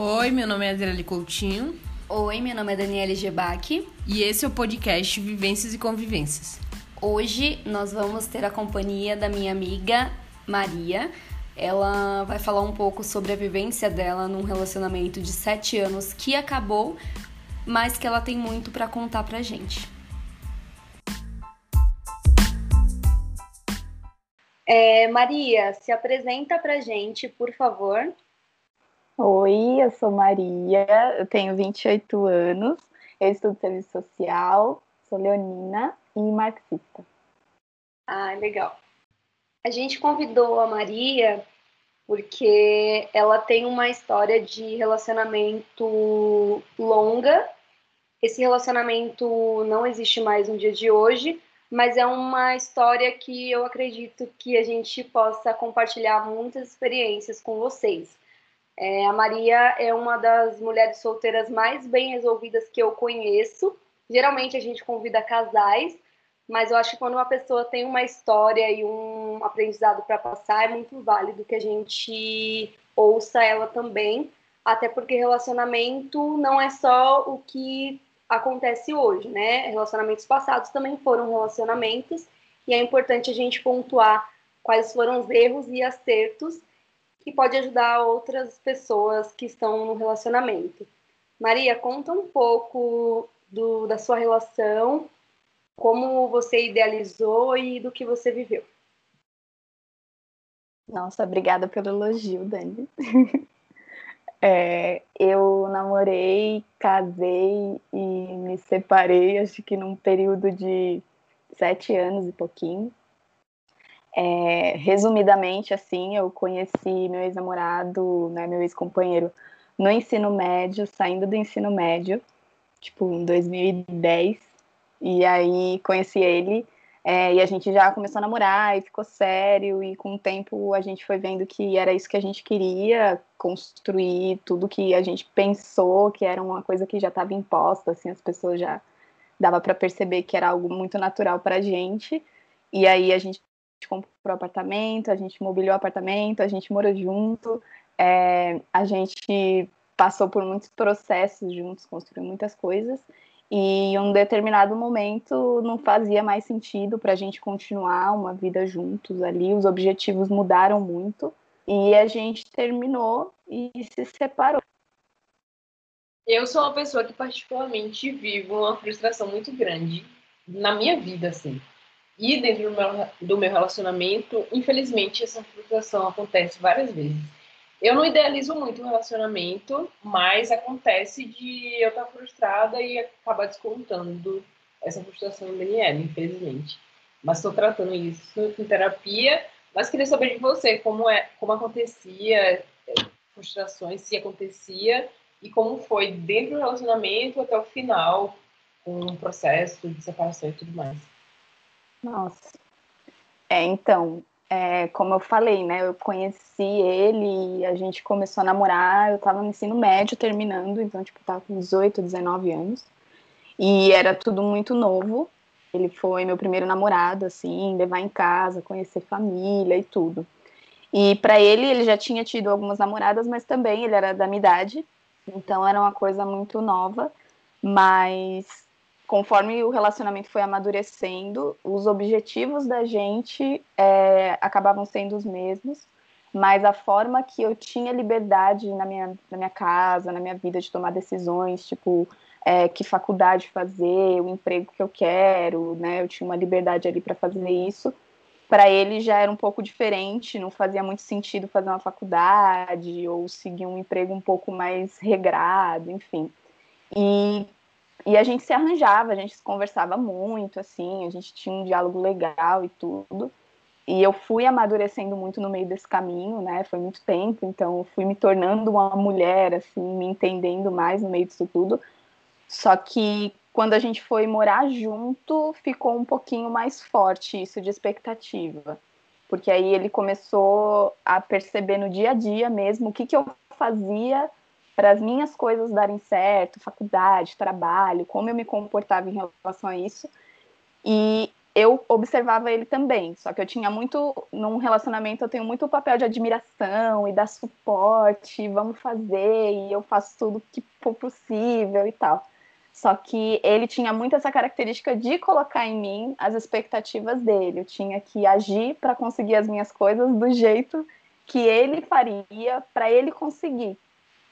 Oi, meu nome é Adriele Coutinho. Oi, meu nome é Daniele Gebac. E esse é o podcast Vivências e Convivências. Hoje nós vamos ter a companhia da minha amiga Maria. Ela vai falar um pouco sobre a vivência dela num relacionamento de sete anos que acabou, mas que ela tem muito para contar pra gente. É, Maria, se apresenta pra gente, por favor. Oi, eu sou Maria, eu tenho 28 anos, eu estudo serviço social, sou leonina e marxista. Ah, legal. A gente convidou a Maria porque ela tem uma história de relacionamento longa. Esse relacionamento não existe mais no dia de hoje, mas é uma história que eu acredito que a gente possa compartilhar muitas experiências com vocês. É, a Maria é uma das mulheres solteiras mais bem resolvidas que eu conheço. Geralmente a gente convida casais, mas eu acho que quando uma pessoa tem uma história e um aprendizado para passar, é muito válido que a gente ouça ela também, até porque relacionamento não é só o que acontece hoje, né? Relacionamentos passados também foram relacionamentos, e é importante a gente pontuar quais foram os erros e acertos que pode ajudar outras pessoas que estão no relacionamento. Maria, conta um pouco do, da sua relação, como você idealizou e do que você viveu. Nossa, obrigada pelo elogio, Dani. É, eu namorei, casei e me separei, acho que num período de sete anos e pouquinho. É, resumidamente, assim, eu conheci meu ex-namorado, né, meu ex-companheiro, no ensino médio, saindo do ensino médio, tipo, em 2010. E aí conheci ele é, e a gente já começou a namorar e ficou sério. E com o tempo a gente foi vendo que era isso que a gente queria construir, tudo que a gente pensou que era uma coisa que já estava imposta, assim, as pessoas já dava para perceber que era algo muito natural para a gente. E aí a gente comprou apartamento, a gente mobiliou apartamento, a gente morou junto, é, a gente passou por muitos processos juntos, construiu muitas coisas, e em um determinado momento não fazia mais sentido para a gente continuar uma vida juntos ali, os objetivos mudaram muito, e a gente terminou e se separou. Eu sou uma pessoa que particularmente vivo uma frustração muito grande na minha vida, assim. E dentro do meu, do meu relacionamento, infelizmente, essa frustração acontece várias vezes. Eu não idealizo muito o relacionamento, mas acontece de eu estar frustrada e acabar descontando essa frustração em Daniela, infelizmente. Mas estou tratando isso em terapia, mas queria saber de você como é, como acontecia é, frustrações, se acontecia e como foi dentro do relacionamento até o final, com o processo de separação e tudo mais. Nossa. É, então, é, como eu falei, né? Eu conheci ele a gente começou a namorar. Eu tava no ensino médio terminando, então, tipo, tava com 18, 19 anos. E era tudo muito novo. Ele foi meu primeiro namorado, assim, levar em casa, conhecer família e tudo. E para ele, ele já tinha tido algumas namoradas, mas também ele era da minha idade, então era uma coisa muito nova. Mas conforme o relacionamento foi amadurecendo, os objetivos da gente é, acabavam sendo os mesmos, mas a forma que eu tinha liberdade na minha, na minha casa, na minha vida de tomar decisões, tipo, é, que faculdade fazer, o emprego que eu quero, né? Eu tinha uma liberdade ali para fazer isso. Para ele já era um pouco diferente, não fazia muito sentido fazer uma faculdade ou seguir um emprego um pouco mais regrado, enfim. E e a gente se arranjava, a gente se conversava muito, assim, a gente tinha um diálogo legal e tudo. E eu fui amadurecendo muito no meio desse caminho, né? Foi muito tempo, então eu fui me tornando uma mulher, assim, me entendendo mais no meio disso tudo. Só que quando a gente foi morar junto, ficou um pouquinho mais forte isso de expectativa. Porque aí ele começou a perceber no dia a dia mesmo o que, que eu fazia para as minhas coisas darem certo, faculdade, trabalho, como eu me comportava em relação a isso. E eu observava ele também, só que eu tinha muito, num relacionamento eu tenho muito o papel de admiração e dar suporte, vamos fazer, e eu faço tudo que for possível e tal. Só que ele tinha muito essa característica de colocar em mim as expectativas dele. Eu tinha que agir para conseguir as minhas coisas do jeito que ele faria para ele conseguir.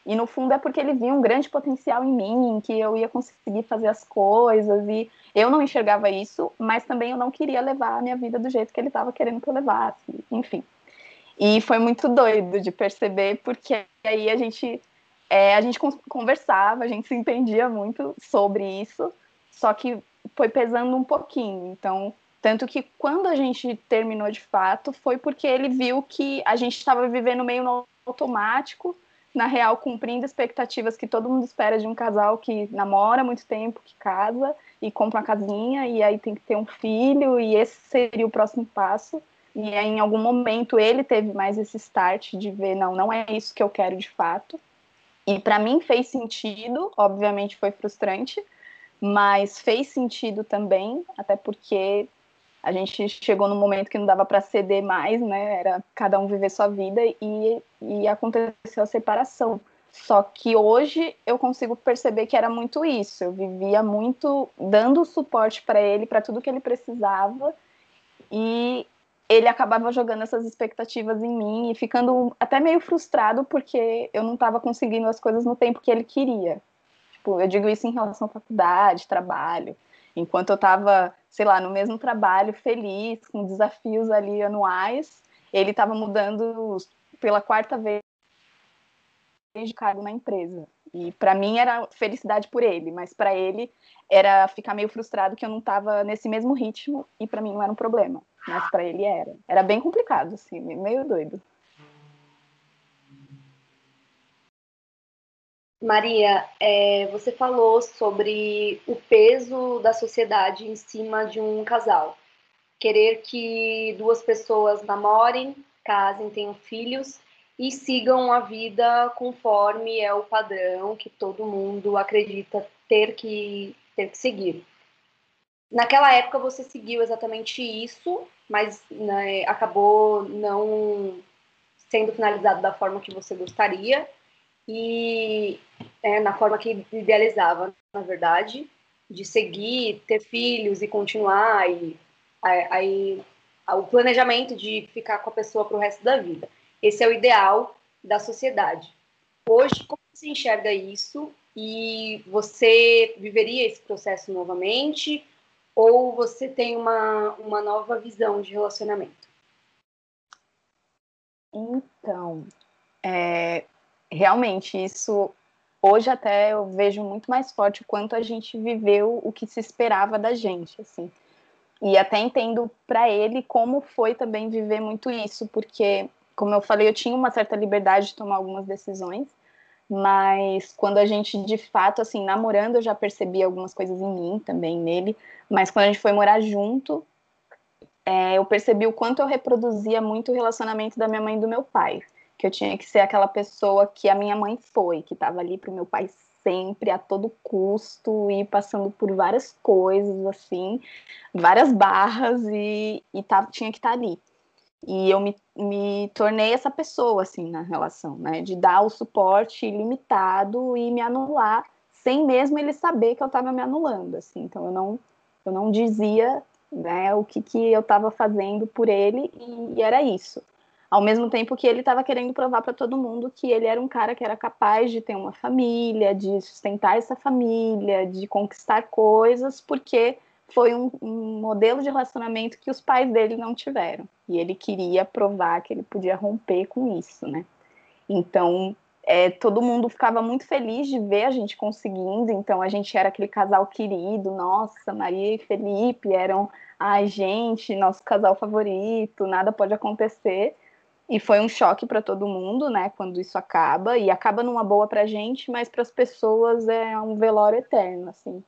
E no fundo é porque ele via um grande potencial em mim, que eu ia conseguir fazer as coisas e eu não enxergava isso, mas também eu não queria levar a minha vida do jeito que ele estava querendo que eu levasse, enfim. E foi muito doido de perceber, porque aí a gente é, a gente conversava, a gente se entendia muito sobre isso, só que foi pesando um pouquinho. Então, tanto que quando a gente terminou de fato, foi porque ele viu que a gente estava vivendo meio no automático, na real, cumprindo expectativas que todo mundo espera de um casal que namora muito tempo, que casa e compra uma casinha, e aí tem que ter um filho, e esse seria o próximo passo. E aí, em algum momento, ele teve mais esse start de ver: não, não é isso que eu quero de fato. E para mim fez sentido, obviamente foi frustrante, mas fez sentido também, até porque a gente chegou num momento que não dava para ceder mais, né? Era cada um viver sua vida e, e aconteceu a separação. Só que hoje eu consigo perceber que era muito isso. Eu vivia muito dando suporte para ele, para tudo que ele precisava, e ele acabava jogando essas expectativas em mim e ficando até meio frustrado porque eu não estava conseguindo as coisas no tempo que ele queria. Tipo, eu digo isso em relação à faculdade, trabalho. Enquanto eu estava, sei lá, no mesmo trabalho, feliz, com desafios ali anuais, ele estava mudando pela quarta vez de cargo na empresa. E para mim era felicidade por ele, mas para ele era ficar meio frustrado que eu não estava nesse mesmo ritmo e para mim não era um problema, mas para ele era. Era bem complicado assim, meio doido. Maria, é, você falou sobre o peso da sociedade em cima de um casal. Querer que duas pessoas namorem, casem, tenham filhos e sigam a vida conforme é o padrão que todo mundo acredita ter que, ter que seguir. Naquela época você seguiu exatamente isso, mas né, acabou não sendo finalizado da forma que você gostaria e é, na forma que idealizava, na verdade, de seguir, ter filhos e continuar e aí o planejamento de ficar com a pessoa para o resto da vida. Esse é o ideal da sociedade. Hoje, como você enxerga isso? E você viveria esse processo novamente? Ou você tem uma, uma nova visão de relacionamento? Então, é, realmente, isso hoje até eu vejo muito mais forte o quanto a gente viveu o que se esperava da gente, assim. E até entendo para ele como foi também viver muito isso, porque como eu falei, eu tinha uma certa liberdade de tomar algumas decisões, mas quando a gente de fato, assim, namorando, eu já percebi algumas coisas em mim também, nele, mas quando a gente foi morar junto, é, eu percebi o quanto eu reproduzia muito o relacionamento da minha mãe e do meu pai, que eu tinha que ser aquela pessoa que a minha mãe foi, que estava ali para o meu pai sempre, a todo custo, e passando por várias coisas, assim, várias barras, e, e tá, tinha que estar tá ali. E eu me, me tornei essa pessoa, assim, na relação, né? De dar o suporte ilimitado e me anular, sem mesmo ele saber que eu estava me anulando, assim. Então, eu não, eu não dizia né, o que, que eu estava fazendo por ele e, e era isso. Ao mesmo tempo que ele estava querendo provar para todo mundo que ele era um cara que era capaz de ter uma família, de sustentar essa família, de conquistar coisas, porque foi um, um, modelo de relacionamento que os pais dele não tiveram. E ele queria provar que ele podia romper com isso, né? Então, é, todo mundo ficava muito feliz de ver a gente conseguindo. Então, a gente era aquele casal querido. Nossa, Maria e Felipe eram, ai, gente, nosso casal favorito, nada pode acontecer. E foi um choque para todo mundo, né, quando isso acaba. E acaba numa boa pra gente, mas para as pessoas é um velório eterno, assim.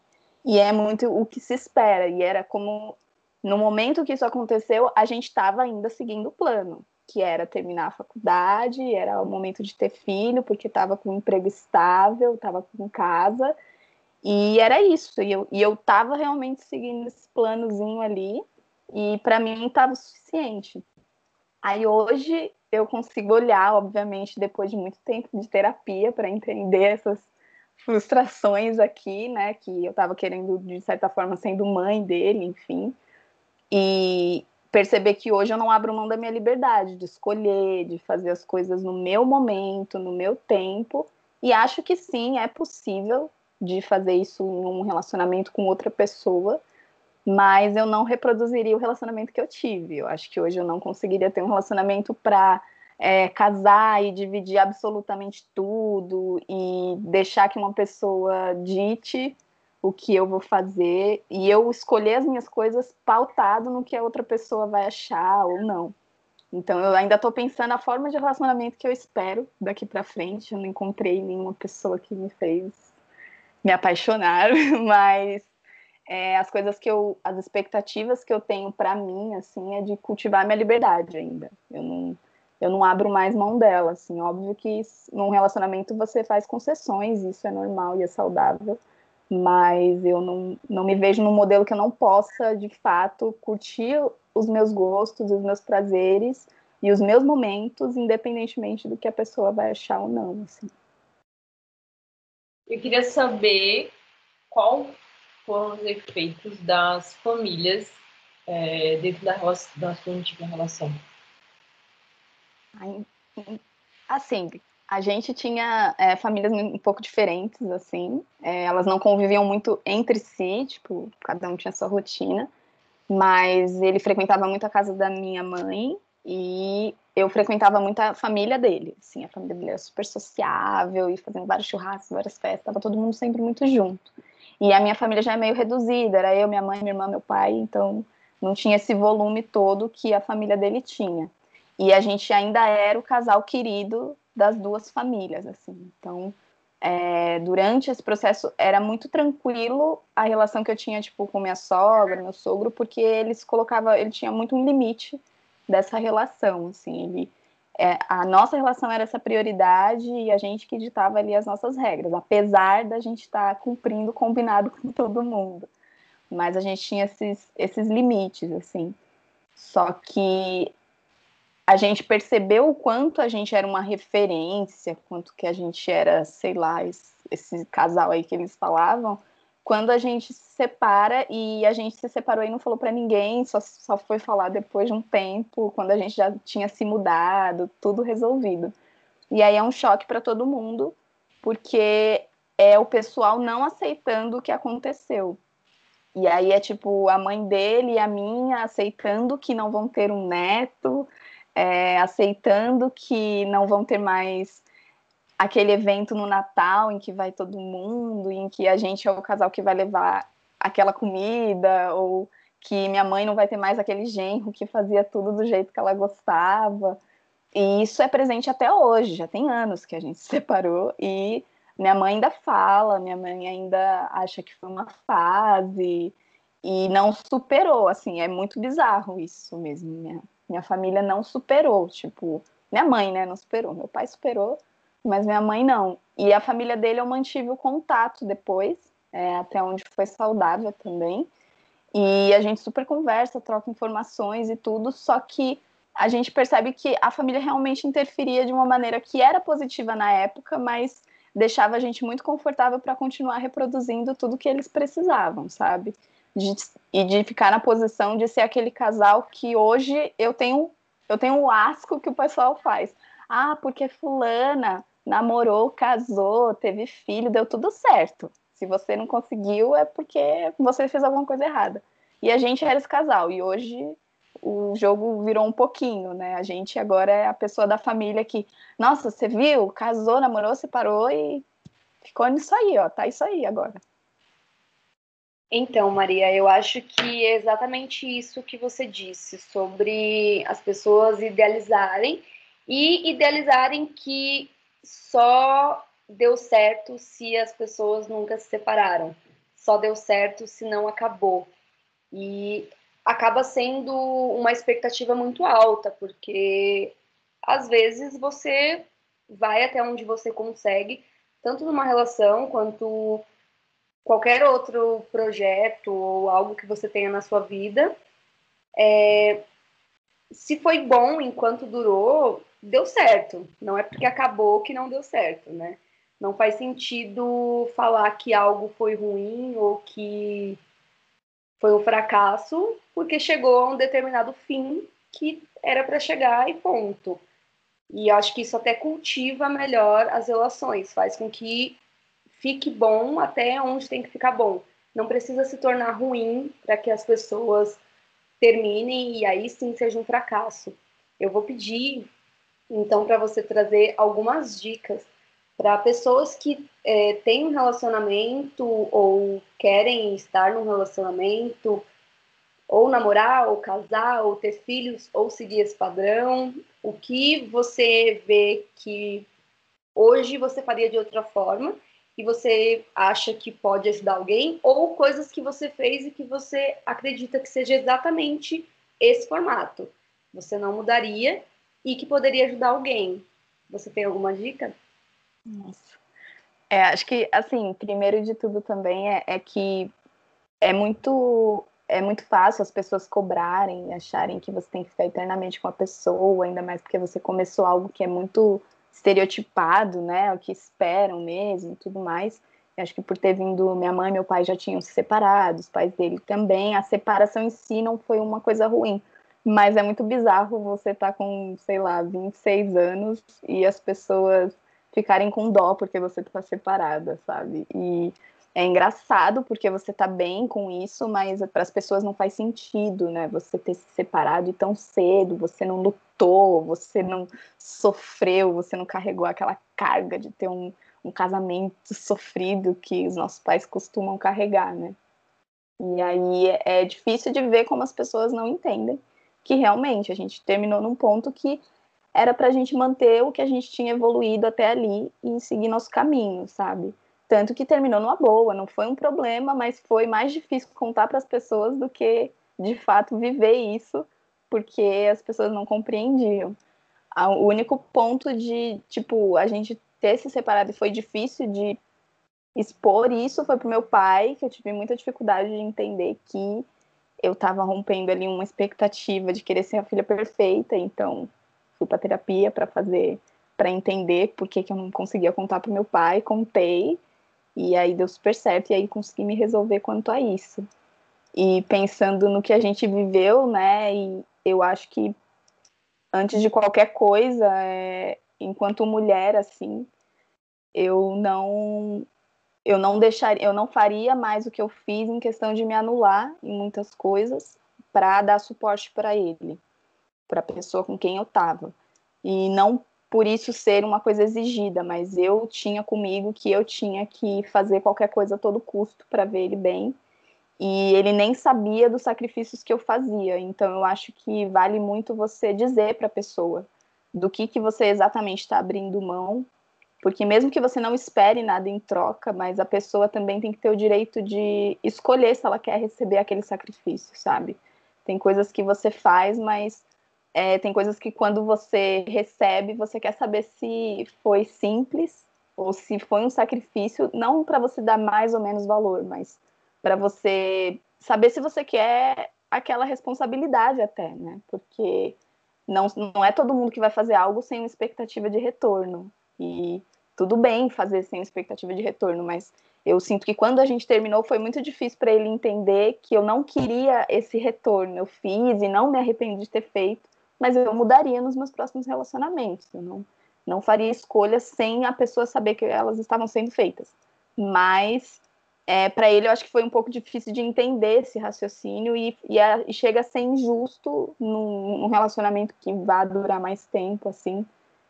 E é muito o que se espera. E era como, no momento que isso aconteceu, a gente estava ainda seguindo o plano, que era terminar a faculdade, era o momento de ter filho, porque estava com um emprego estável, estava com casa. E era isso. E eu, e eu realmente seguindo esse planozinho ali. E para mim estava o suficiente. Aí hoje eu consigo olhar, obviamente, depois de muito tempo de terapia, para entender essas frustrações aqui, né? Que eu estava querendo, de certa forma, sendo mãe dele, enfim. E perceber que hoje eu não abro mão da minha liberdade de escolher, de fazer as coisas no meu momento, no meu tempo. E acho que sim, é possível de fazer isso em um relacionamento com outra pessoa, mas eu não reproduziria o relacionamento que eu tive. Eu acho que hoje eu não conseguiria ter um relacionamento para é, casar e dividir absolutamente tudo e deixar que uma pessoa dite o que eu vou fazer e eu escolher as minhas coisas pautado no que a outra pessoa vai achar ou não. Então eu ainda estou pensando a forma de relacionamento que eu espero daqui para frente. Eu não encontrei nenhuma pessoa que me fez me apaixonar, mas é, as coisas que eu, as expectativas que eu tenho para mim, assim, é de cultivar minha liberdade ainda. Eu não, eu não abro mais mão dela, assim. Óbvio que num relacionamento você faz concessões, isso é normal e é saudável mas eu não, não me vejo num modelo que eu não possa, de fato, curtir os meus gostos, os meus prazeres e os meus momentos, independentemente do que a pessoa vai achar ou não. Assim. Eu queria saber qual foram os efeitos das famílias é, dentro da, da sua antiga relação. Assim, a gente tinha é, famílias um pouco diferentes, assim. É, elas não conviviam muito entre si, tipo, cada um tinha sua rotina. Mas ele frequentava muito a casa da minha mãe e eu frequentava muito a família dele. Assim, a família dele era super sociável e fazendo vários churrascos, várias festas, tava todo mundo sempre muito junto. E a minha família já é meio reduzida, era eu, minha mãe, minha irmã, meu pai, então não tinha esse volume todo que a família dele tinha. E a gente ainda era o casal querido das duas famílias, assim. Então, é, durante esse processo era muito tranquilo a relação que eu tinha tipo com minha sogra, meu sogro, porque eles colocava, ele tinha muito um limite dessa relação, assim, ele é, a nossa relação era essa prioridade e a gente que ditava ali as nossas regras, apesar da gente estar tá cumprindo combinado com todo mundo. Mas a gente tinha esses, esses limites, assim. Só que a gente percebeu o quanto a gente era uma referência, quanto que a gente era, sei lá, esse, esse, casal aí que eles falavam, quando a gente se separa e a gente se separou e não falou para ninguém, só, só foi falar depois de um tempo, quando a gente já tinha se mudado, tudo resolvido. E aí é um choque para todo mundo, porque é o pessoal não aceitando o que aconteceu. E aí é tipo a mãe dele e a minha aceitando que não vão ter um neto, é, aceitando que não vão ter mais aquele evento no Natal em que vai todo mundo, em que a gente é o casal que vai levar aquela comida, ou que minha mãe não vai ter mais aquele genro que fazia tudo do jeito que ela gostava. E isso é presente até hoje, já tem anos que a gente se separou e minha mãe ainda fala, minha mãe ainda acha que foi uma fase e não superou, assim, é muito bizarro isso mesmo, minha, minha família não superou, tipo, minha mãe, né, não superou. Meu pai superou, mas minha mãe não. E a família dele eu mantive o contato depois, é, até onde foi saudável também. E a gente super conversa, troca informações e tudo, só que a gente percebe que a família realmente interferia de uma maneira que era positiva na época, mas deixava a gente muito confortável para continuar reproduzindo tudo que eles precisavam, sabe? de, e de ficar na posição de ser aquele casal que hoje eu tenho eu tenho o asco que o pessoal faz. Ah, porque fulana namorou, casou, teve filho, deu tudo certo. Se você não conseguiu é porque você fez alguma coisa errada. E a gente era esse casal e hoje o jogo virou um pouquinho, né? A gente agora é a pessoa da família que, nossa, você viu, casou, namorou, separou e ficou nisso aí, ó, tá isso aí agora. Então, Maria, eu acho que é exatamente isso que você disse sobre as pessoas idealizarem e idealizarem que só deu certo se as pessoas nunca se separaram, só deu certo se não acabou. E acaba sendo uma expectativa muito alta, porque às vezes você vai até onde você consegue, tanto numa relação quanto qualquer outro projeto ou algo que você tenha na sua vida, É, se foi bom enquanto durou, deu certo. Não é porque acabou que não deu certo, né? Não faz sentido falar que algo foi ruim ou que foi um fracasso, porque chegou a um determinado fim que era para chegar e ponto. E acho que isso até cultiva melhor as relações, faz com que fique bom até onde tem que ficar bom. Não precisa se tornar ruim para que as pessoas terminem e aí sim seja um fracasso. Eu vou pedir, então, para você trazer algumas dicas para pessoas que é, têm um relacionamento ou querem estar num relacionamento, ou namorar, ou casar, ou ter filhos, ou seguir esse padrão. O que você vê que hoje você faria de outra forma e você acha que pode ajudar alguém, ou coisas que você fez e que você acredita que seja exatamente esse formato. Você não mudaria e que poderia ajudar alguém. Você tem alguma dica? Nossa. É, acho que, assim, primeiro de tudo também é, é que é muito é muito fácil as pessoas cobrarem, acharem que você tem que ficar eternamente com a pessoa, ainda mais porque você começou algo que é muito estereotipado, né? O que esperam mesmo, tudo mais. Eu acho que por ter vindo minha mãe e meu pai já tinham se separado, os pais dele também. A separação em si não foi uma coisa ruim, mas é muito bizarro você estar tá com, sei lá, 26 anos e as pessoas ficarem com dó porque você está separada, sabe? E é engraçado porque você tá bem com isso, mas para as pessoas não faz sentido, né? Você ter se separado tão cedo, você não lutou, você não sofreu, você não carregou aquela carga de ter um, um casamento sofrido que os nossos pais costumam carregar, né? E aí é difícil de ver como as pessoas não entendem que realmente a gente terminou num ponto que era para a gente manter o que a gente tinha evoluído até ali e seguir nosso caminho, sabe? Tanto que terminou numa boa, não foi um problema, mas foi mais difícil contar para as pessoas do que, de fato, viver isso, porque as pessoas não compreendiam. O único ponto de, tipo, a gente ter se separado e foi difícil de expor isso foi pro meu pai, que eu tive muita dificuldade de entender que eu estava rompendo ali uma expectativa de querer ser a filha perfeita, então fui para terapia para fazer, para entender por que, que eu não conseguia contar pro meu pai, contei, e aí deu super certo, e aí consegui me resolver quanto a isso. E pensando no que a gente viveu, né, e eu acho que antes de qualquer coisa, é, enquanto mulher, assim, eu não eu não deixaria, eu não faria mais o que eu fiz em questão de me anular em muitas coisas para dar suporte para ele, para a pessoa com quem eu estava. E não por isso ser uma coisa exigida, mas eu tinha comigo que eu tinha que fazer qualquer coisa a todo custo para ver ele bem. E ele nem sabia dos sacrifícios que eu fazia. Então eu acho que vale muito você dizer para a pessoa do que que você exatamente está abrindo mão, porque mesmo que você não espere nada em troca, mas a pessoa também tem que ter o direito de escolher se ela quer receber aquele sacrifício, sabe? Tem coisas que você faz, mas é, tem coisas que quando você recebe, você quer saber se foi simples ou se foi um sacrifício, não para você dar mais ou menos valor, mas para você saber se você quer aquela responsabilidade até, né? Porque não, não é todo mundo que vai fazer algo sem uma expectativa de retorno. E tudo bem fazer sem expectativa de retorno, mas eu sinto que quando a gente terminou foi muito difícil para ele entender que eu não queria esse retorno. Eu fiz e não me arrependi de ter feito, mas eu mudaria nos meus próximos relacionamentos. Eu não, não faria escolhas sem a pessoa saber que elas estavam sendo feitas. Mas é, para ele eu acho que foi um pouco difícil de entender esse raciocínio e, e, a, e chega a ser injusto num, num, relacionamento que vá durar mais tempo, assim,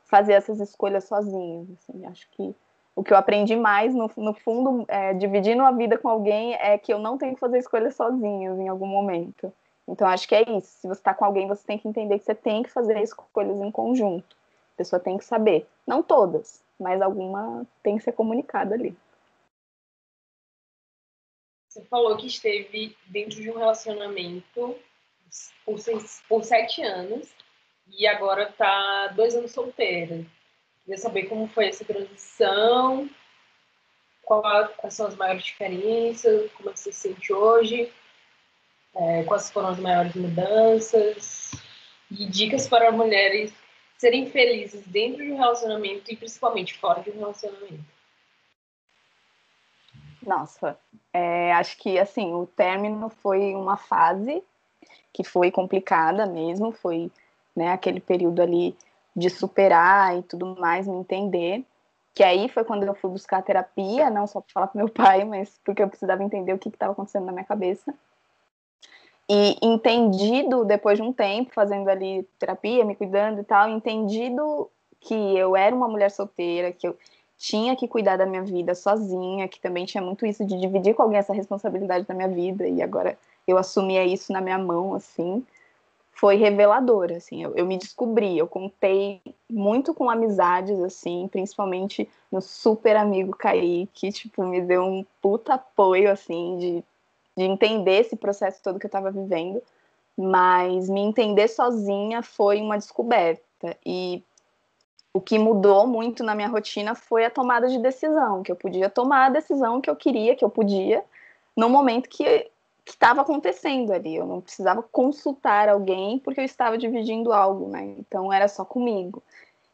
fazer essas escolhas sozinhos. Assim, acho que o que eu aprendi mais, no, no fundo, é, dividindo a vida com alguém, é que eu não tenho que fazer escolhas sozinhos em algum momento. Então, acho que é isso. Se você está com alguém, você tem que entender que você tem que fazer escolhas em conjunto. A pessoa tem que saber. Não todas, mas alguma tem que ser comunicada ali. Você falou que esteve dentro de um relacionamento por, seis, por sete anos e agora está dois anos solteira. Queria saber como foi essa transição, quais são as maiores diferenças, como é você se sente hoje É, quais foram as maiores mudanças? E dicas para mulheres serem felizes dentro de um relacionamento e principalmente fora de um relacionamento. Nossa, é, acho que assim o término foi uma fase que foi complicada mesmo, foi né, aquele período ali de superar e tudo mais, me entender. Que aí foi quando eu fui buscar terapia, não só para falar para meu pai, mas porque eu precisava entender o que estava acontecendo na minha cabeça. E entendido, depois de um tempo, fazendo ali terapia, me cuidando e tal, entendido que eu era uma mulher solteira, que eu tinha que cuidar da minha vida sozinha, que também tinha muito isso de dividir com alguém essa responsabilidade da minha vida, e agora eu assumia isso na minha mão, assim, foi revelador, assim, eu, eu me descobri, eu contei muito com amizades, assim, principalmente no super amigo Kaique, tipo, me deu um puta apoio, assim, de de entender esse processo todo que eu estava vivendo, mas me entender sozinha foi uma descoberta. E o que mudou muito na minha rotina foi a tomada de decisão, que eu podia tomar a decisão que eu queria, que eu podia, no momento que estava acontecendo ali. Eu não precisava consultar alguém porque eu estava dividindo algo, né? Então era só comigo.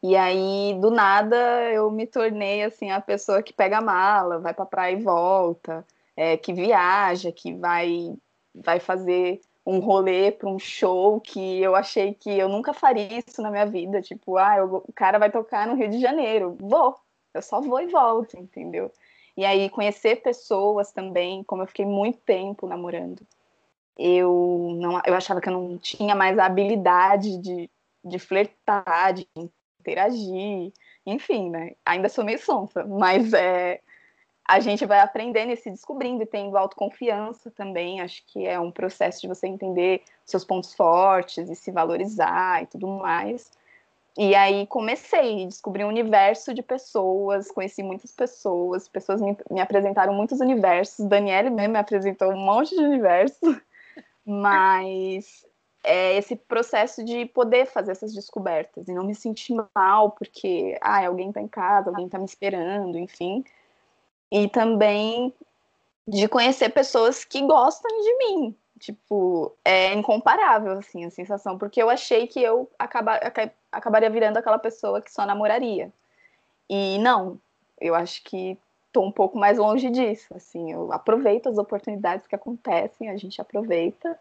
E aí, do nada, eu me tornei assim a pessoa que pega a mala, vai para praia e volta, é, que viaja, que vai, vai fazer um rolê para um show que eu achei que eu nunca faria isso na minha vida. Tipo, ah, eu, o cara vai tocar no Rio de Janeiro. Vou, eu só vou e volto, entendeu? E aí conhecer pessoas também, como eu fiquei muito tempo namorando. Eu não, eu achava que eu não tinha mais a habilidade de, de flertar, de interagir, enfim, né? Ainda sou meio sonsa, mas é, a gente vai aprendendo e se descobrindo e tendo autoconfiança também. Acho que é um processo de você entender seus pontos fortes e se valorizar e tudo mais. E aí comecei, descobri um universo de pessoas, conheci muitas pessoas, pessoas me, me apresentaram muitos universos, Daniele mesmo me apresentou um monte de universos, mas é esse processo de poder fazer essas descobertas e não me sentir mal porque ah, alguém está em casa, alguém está me esperando, enfim e também de conhecer pessoas que gostam de mim. Tipo, é incomparável, assim, a sensação, porque eu achei que eu acaba, acabaria virando aquela pessoa que só namoraria. E não, eu acho que tô um pouco mais longe disso, assim, eu aproveito as oportunidades que acontecem, a gente aproveita,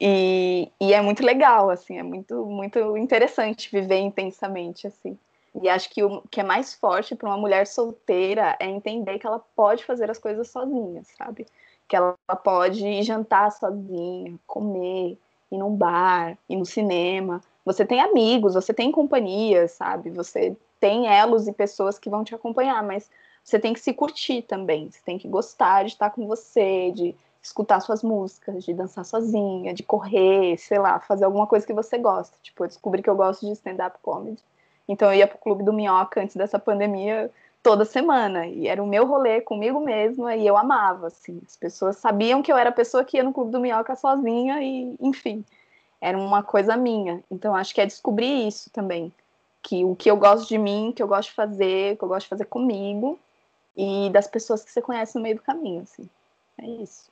e, e é muito legal, assim, é muito, muito interessante viver intensamente, assim. E acho que o que é mais forte para uma mulher solteira é entender que ela pode fazer as coisas sozinha, sabe? Que ela pode jantar sozinha, comer, ir num bar, ir no cinema. Você tem amigos, você tem companhia, sabe? Você tem elos e pessoas que vão te acompanhar, mas você tem que se curtir também. Você tem que gostar de estar com você, de escutar suas músicas, de dançar sozinha, de correr, sei lá, fazer alguma coisa que você gosta. Tipo, eu descobri que eu gosto de stand-up comedy. Então eu ia pro Clube do Minhoca antes dessa pandemia toda semana. E era o meu rolê comigo mesma e eu amava, assim. As pessoas sabiam que eu era a pessoa que ia no Clube do Minhoca sozinha e, enfim, era uma coisa minha. Então acho que é descobrir isso também. Que o que eu gosto de mim, que eu gosto de fazer, que eu gosto de fazer comigo e das pessoas que você conhece no meio do caminho, assim. É isso.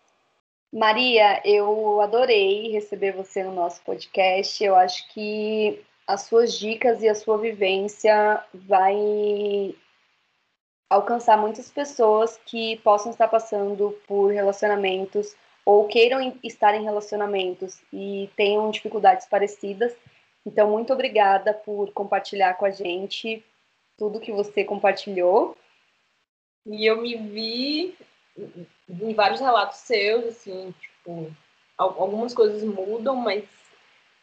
Maria, eu adorei receber você no nosso podcast. Eu acho que as suas dicas e a sua vivência vai alcançar muitas pessoas que possam estar passando por relacionamentos ou queiram estar em relacionamentos e tenham dificuldades parecidas. Então, muito obrigada por compartilhar com a gente tudo que você compartilhou. E eu me vi em vários relatos seus, assim, tipo, algumas coisas mudam, mas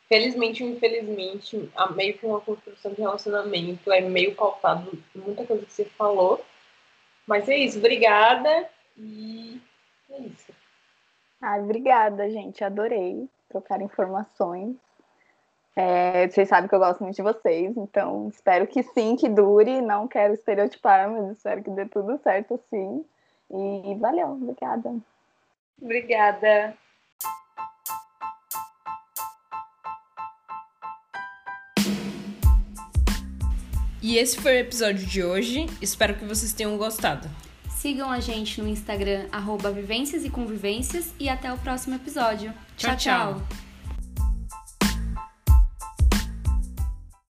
felizmente ou infelizmente, meio que uma construção de relacionamento é meio pautado muita coisa que você falou. Mas é isso, obrigada e é isso. Ai, obrigada, gente. Adorei trocar informações. É, vocês sabem que eu gosto muito de vocês, então espero que sim, que dure. Não quero estereotipar, mas espero que dê tudo certo sim. E valeu, obrigada. Obrigada. E esse foi o episódio de hoje. Espero que vocês tenham gostado. Sigam a gente no Instagram, arroba Vivências e Convivências, e até o próximo episódio. Tchau, tchau.